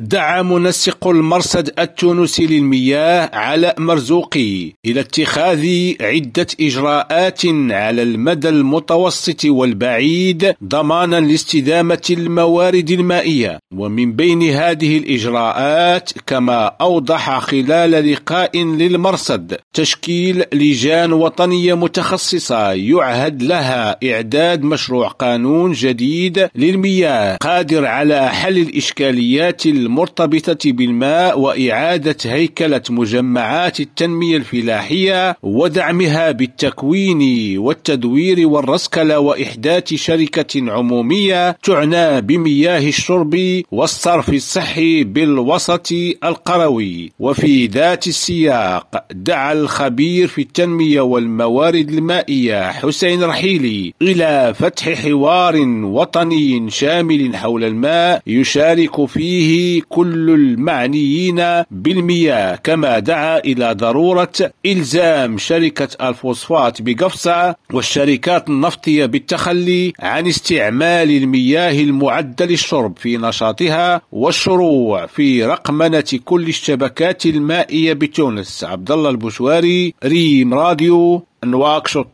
دعا منسق المرصد التونسي للمياه علاء مرزوقي إلى اتخاذ عدة إجراءات على المدى المتوسط والبعيد ضمانا لاستدامة الموارد المائية. ومن بين هذه الإجراءات كما أوضح خلال لقاء للمرصد تشكيل لجان وطنية متخصصة يعهد لها إعداد مشروع قانون جديد للمياه قادر على حل الإشكاليات المرتبطة بالماء وإعادة هيكلة مجمعات التنمية الفلاحية ودعمها بالتكوين والتدوير والرسكلة وإحداث شركة عمومية تعنى بمياه الشرب والصرف الصحي بالوسط القروي. وفي ذات السياق دعا الخبير في التنمية والموارد المائية حسين رحيلي إلى فتح حوار وطني شامل حول الماء يشارك فيه كل المعنيين بالمياه كما دعا إلى ضرورة إلزام شركة الفوسفات بقفصة والشركات النفطية بالتخلي عن استعمال المياه المعدة للشرب في نشاطها والشروع في رقمنة كل الشبكات المائية بتونس. عبد الله البشواري ريم راديو نواكشوط.